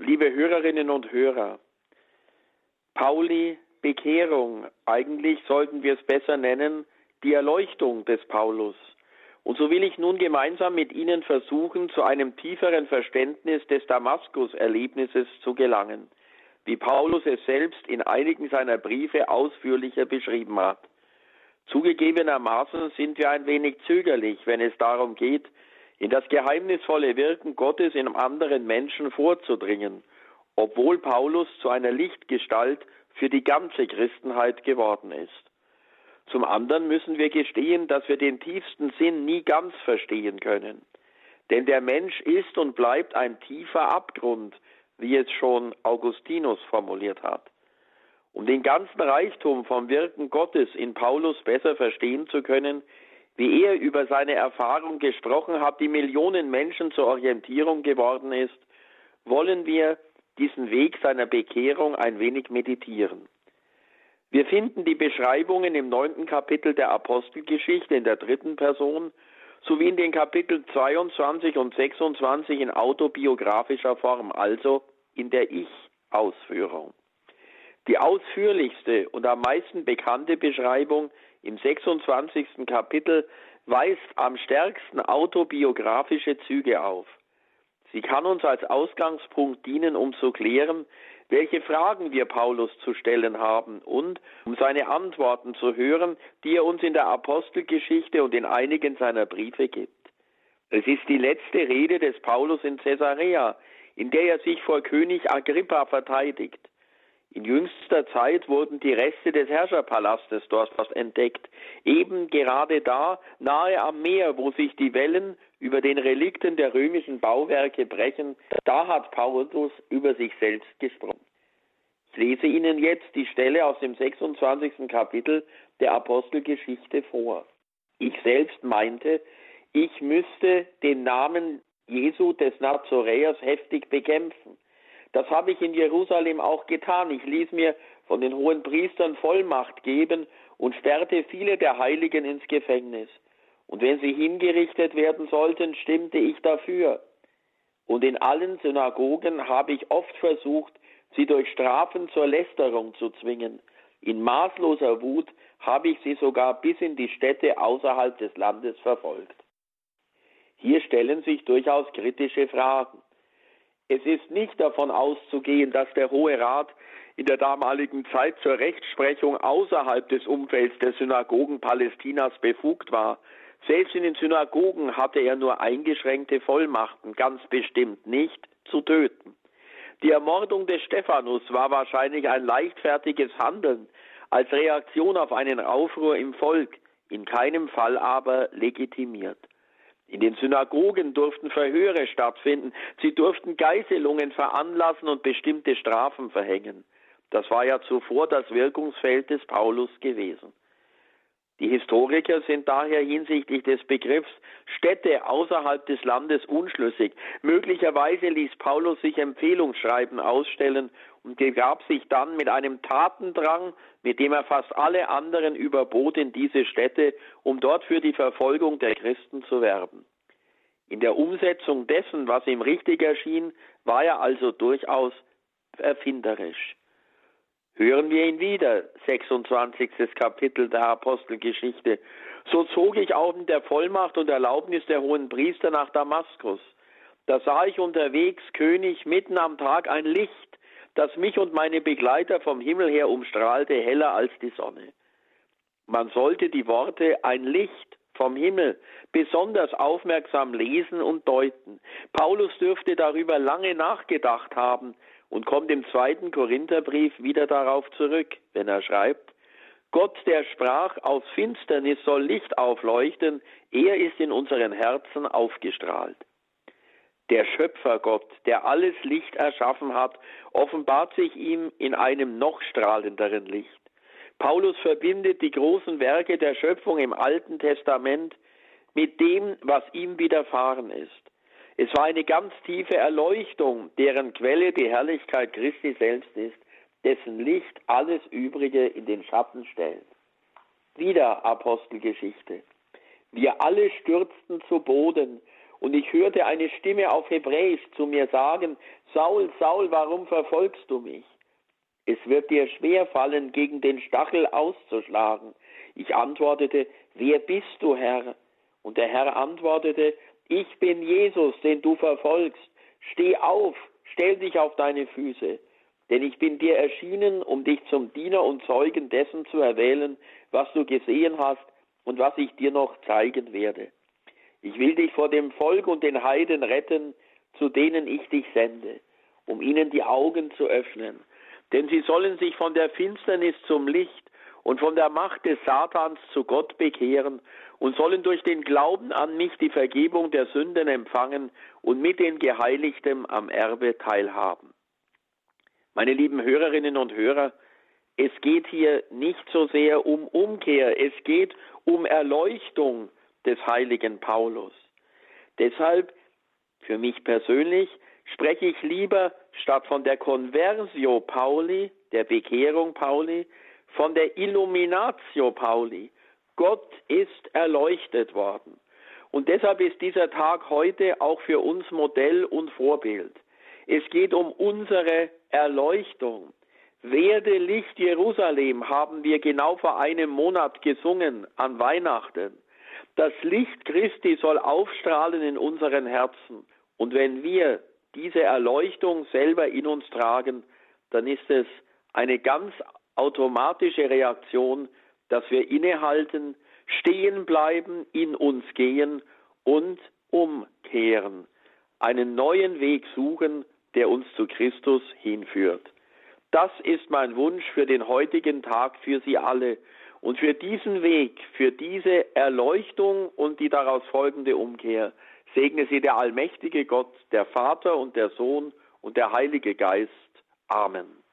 liebe Hörerinnen und Hörer, Pauli Bekehrung, eigentlich sollten wir es besser nennen, die Erleuchtung des Paulus. Und so will ich nun gemeinsam mit Ihnen versuchen, zu einem tieferen Verständnis des Damaskus-Erlebnisses zu gelangen, wie Paulus es selbst in einigen seiner Briefe ausführlicher beschrieben hat. Zugegebenermaßen sind wir ein wenig zögerlich, wenn es darum geht, in das geheimnisvolle Wirken Gottes in anderen Menschen vorzudringen, obwohl Paulus zu einer Lichtgestalt für die ganze Christenheit geworden ist. Zum anderen müssen wir gestehen, dass wir den tiefsten Sinn nie ganz verstehen können. Denn der Mensch ist und bleibt ein tiefer Abgrund, wie es schon Augustinus formuliert hat. Um den ganzen Reichtum vom Wirken Gottes in Paulus besser verstehen zu können, wie er über seine Erfahrung gesprochen hat, die Millionen Menschen zur Orientierung geworden ist, wollen wir diesen Weg seiner Bekehrung ein wenig meditieren. Wir finden die Beschreibungen im neunten Kapitel der Apostelgeschichte in der dritten Person sowie in den Kapiteln 22 und 26 in autobiografischer Form, also in der Ich-Ausführung. Die ausführlichste und am meisten bekannte Beschreibung im 26. Kapitel weist am stärksten autobiografische Züge auf. Sie kann uns als Ausgangspunkt dienen, um zu klären, welche Fragen wir Paulus zu stellen haben und um seine Antworten zu hören, die er uns in der Apostelgeschichte und in einigen seiner Briefe gibt. Es ist die letzte Rede des Paulus in Caesarea, in der er sich vor König Agrippa verteidigt. In jüngster Zeit wurden die Reste des Herrscherpalastes dort entdeckt, eben gerade da, nahe am Meer, wo sich die Wellen über den Relikten der römischen Bauwerke brechen, da hat Paulus über sich selbst gesprochen. Ich lese Ihnen jetzt die Stelle aus dem 26. Kapitel der Apostelgeschichte vor. Ich selbst meinte, ich müsste den Namen Jesu des Nazoräers heftig bekämpfen. Das habe ich in Jerusalem auch getan. Ich ließ mir von den hohen Priestern Vollmacht geben und sperrte viele der Heiligen ins Gefängnis. Und wenn sie hingerichtet werden sollten, stimmte ich dafür. Und in allen Synagogen habe ich oft versucht, sie durch Strafen zur Lästerung zu zwingen. In maßloser Wut habe ich sie sogar bis in die Städte außerhalb des Landes verfolgt. Hier stellen sich durchaus kritische Fragen. Es ist nicht davon auszugehen, dass der Hohe Rat in der damaligen Zeit zur Rechtsprechung außerhalb des Umfelds der Synagogen Palästinas befugt war. Selbst in den Synagogen hatte er nur eingeschränkte Vollmachten, ganz bestimmt nicht zu töten. Die Ermordung des Stephanus war wahrscheinlich ein leichtfertiges Handeln als Reaktion auf einen Aufruhr im Volk, in keinem Fall aber legitimiert. In den Synagogen durften Verhöre stattfinden, sie durften Geißelungen veranlassen und bestimmte Strafen verhängen. Das war ja zuvor das Wirkungsfeld des Paulus gewesen. Die Historiker sind daher hinsichtlich des Begriffs Städte außerhalb des Landes unschlüssig. Möglicherweise ließ Paulus sich Empfehlungsschreiben ausstellen und begab sich dann mit einem Tatendrang, mit dem er fast alle anderen überbot in diese Städte, um dort für die Verfolgung der Christen zu werben. In der Umsetzung dessen, was ihm richtig erschien, war er also durchaus erfinderisch. Hören wir ihn wieder, 26. Kapitel der Apostelgeschichte. So zog ich auch mit der Vollmacht und Erlaubnis der hohen Priester nach Damaskus. Da sah ich unterwegs, König, mitten am Tag ein Licht, das mich und meine Begleiter vom Himmel her umstrahlte, heller als die Sonne. Man sollte die Worte ein Licht vom Himmel besonders aufmerksam lesen und deuten. Paulus dürfte darüber lange nachgedacht haben, und kommt im zweiten Korintherbrief wieder darauf zurück, wenn er schreibt, Gott, der sprach, aus Finsternis soll Licht aufleuchten, er ist in unseren Herzen aufgestrahlt. Der Schöpfergott, der alles Licht erschaffen hat, offenbart sich ihm in einem noch strahlenderen Licht. Paulus verbindet die großen Werke der Schöpfung im Alten Testament mit dem, was ihm widerfahren ist. Es war eine ganz tiefe Erleuchtung, deren Quelle die Herrlichkeit Christi selbst ist, dessen Licht alles Übrige in den Schatten stellt. Wieder Apostelgeschichte. Wir alle stürzten zu Boden und ich hörte eine Stimme auf Hebräisch zu mir sagen, Saul, Saul, warum verfolgst du mich? Es wird dir schwer fallen, gegen den Stachel auszuschlagen. Ich antwortete, wer bist du, Herr? Und der Herr antwortete, ich bin Jesus, den du verfolgst. Steh auf, stell dich auf deine Füße. Denn ich bin dir erschienen, um dich zum Diener und Zeugen dessen zu erwählen, was du gesehen hast und was ich dir noch zeigen werde. Ich will dich vor dem Volk und den Heiden retten, zu denen ich dich sende, um ihnen die Augen zu öffnen. Denn sie sollen sich von der Finsternis zum Licht und von der Macht des Satans zu Gott bekehren und sollen durch den Glauben an mich die Vergebung der Sünden empfangen und mit den Geheiligten am Erbe teilhaben. Meine lieben Hörerinnen und Hörer, es geht hier nicht so sehr um Umkehr, es geht um Erleuchtung des heiligen Paulus. Deshalb, für mich persönlich, spreche ich lieber statt von der Conversio Pauli, der Bekehrung Pauli, von der Illuminatio Pauli. Gott ist erleuchtet worden. Und deshalb ist dieser Tag heute auch für uns Modell und Vorbild. Es geht um unsere Erleuchtung. Werde Licht Jerusalem haben wir genau vor einem Monat gesungen an Weihnachten. Das Licht Christi soll aufstrahlen in unseren Herzen. Und wenn wir diese Erleuchtung selber in uns tragen, dann ist es eine ganz automatische Reaktion, dass wir innehalten, stehen bleiben, in uns gehen und umkehren, einen neuen Weg suchen, der uns zu Christus hinführt. Das ist mein Wunsch für den heutigen Tag für Sie alle. Und für diesen Weg, für diese Erleuchtung und die daraus folgende Umkehr, segne Sie der allmächtige Gott, der Vater und der Sohn und der Heilige Geist. Amen.